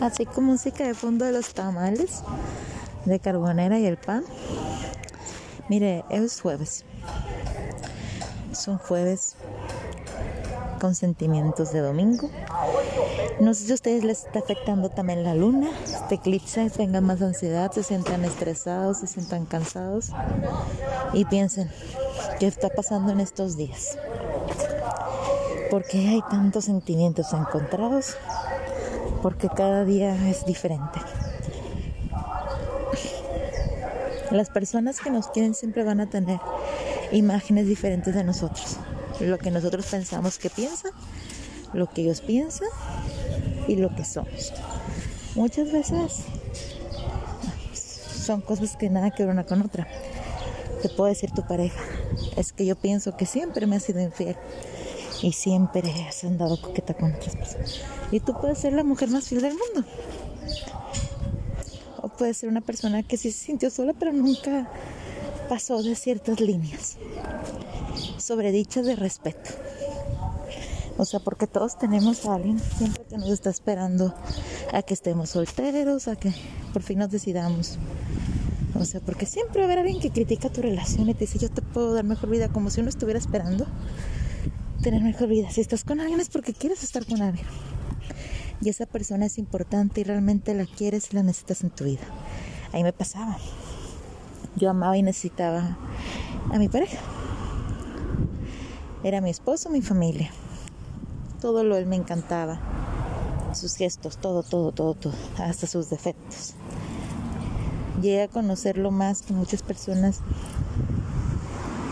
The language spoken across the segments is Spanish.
así como música de fondo de los tamales, de carbonera y el pan. Mire, es jueves. Es un jueves con sentimientos de domingo. No sé si a ustedes les está afectando también la luna, este eclipse, tengan más ansiedad, se sientan estresados, se sientan cansados y piensen qué está pasando en estos días. Porque hay tantos sentimientos encontrados, porque cada día es diferente. Las personas que nos quieren siempre van a tener imágenes diferentes de nosotros. Lo que nosotros pensamos que piensan, lo que ellos piensan y lo que somos. Muchas veces son cosas que nada que ver una con otra. Te puedo decir tu pareja, es que yo pienso que siempre me ha sido infiel y siempre has andado coqueta con otras personas. Y tú puedes ser la mujer más fiel del mundo. O puedes ser una persona que sí se sintió sola pero nunca pasó de ciertas líneas sobre dichas de respeto. O sea, porque todos tenemos a alguien siempre que nos está esperando a que estemos solteros, a que por fin nos decidamos. O sea, porque siempre va a haber alguien que critica tu relación y te dice, yo te puedo dar mejor vida, como si uno estuviera esperando tener mejor vida. Si estás con alguien es porque quieres estar con alguien. Y esa persona es importante y realmente la quieres y la necesitas en tu vida. Ahí me pasaba. Yo amaba y necesitaba a mi pareja. Era mi esposo, mi familia. Todo lo él me encantaba. Sus gestos, todo, todo, todo, todo. Hasta sus defectos. Llegué a conocerlo más que muchas personas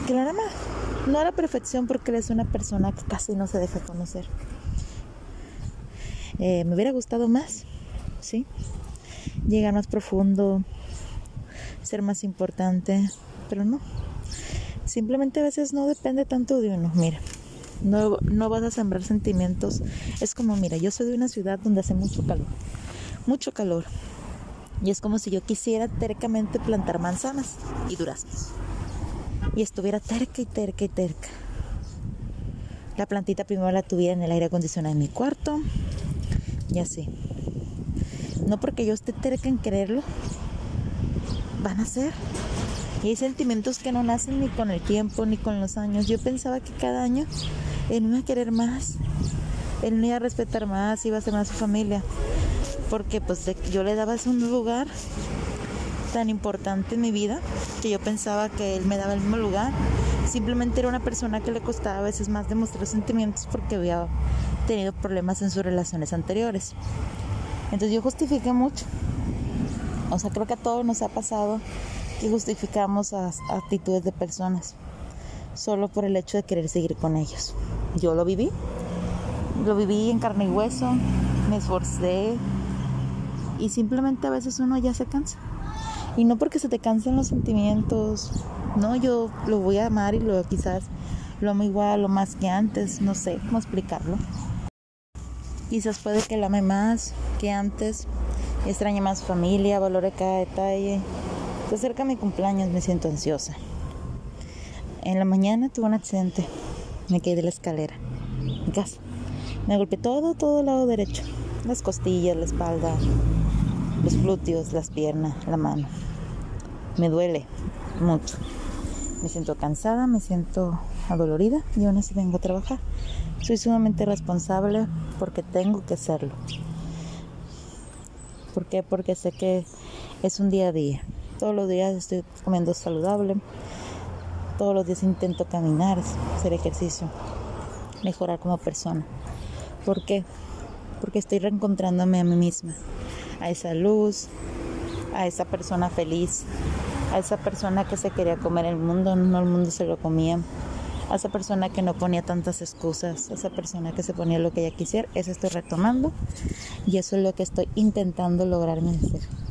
que la más. No era perfección porque él es una persona que casi no se deja conocer. Eh, me hubiera gustado más, ¿sí? Llegar más profundo, ser más importante, pero no. Simplemente a veces no depende tanto de uno. Mira, no, no vas a sembrar sentimientos. Es como, mira, yo soy de una ciudad donde hace mucho calor. Mucho calor. Y es como si yo quisiera tercamente plantar manzanas y duraznos. Y estuviera terca y terca y terca. La plantita primero la tuviera en el aire acondicionado en mi cuarto. Y así. No porque yo esté terca en quererlo, van a ser. Y hay sentimientos que no nacen ni con el tiempo ni con los años. Yo pensaba que cada año él me iba a querer más, él me iba a respetar más, iba a ser más su familia. Porque pues yo le daba un lugar tan importante en mi vida que yo pensaba que él me daba el mismo lugar. Simplemente era una persona que le costaba a veces más demostrar sentimientos porque había tenido problemas en sus relaciones anteriores. Entonces yo justifiqué mucho. O sea, creo que a todos nos ha pasado y justificamos actitudes de personas solo por el hecho de querer seguir con ellos. Yo lo viví, lo viví en carne y hueso, me esforcé y simplemente a veces uno ya se cansa. Y no porque se te cansen los sentimientos, no, yo lo voy a amar y lo quizás lo amo igual o más que antes, no sé cómo explicarlo. Quizás puede que lo ame más que antes, extrañe más familia, valore cada detalle, se acerca mi cumpleaños, me siento ansiosa. En la mañana tuve un accidente. Me caí de la escalera. En casa. Me golpeé todo, todo el lado derecho. Las costillas, la espalda, los glúteos, las piernas, la mano. Me duele mucho. Me siento cansada, me siento adolorida y aún así vengo a trabajar. Soy sumamente responsable porque tengo que hacerlo. ¿Por qué? Porque sé que es un día a día. Todos los días estoy comiendo saludable. Todos los días intento caminar, hacer ejercicio, mejorar como persona. ¿Por qué? Porque estoy reencontrándome a mí misma, a esa luz, a esa persona feliz, a esa persona que se quería comer el mundo, no el mundo se lo comía, a esa persona que no ponía tantas excusas, a esa persona que se ponía lo que ella quisiera, eso estoy retomando y eso es lo que estoy intentando lograrme hacer.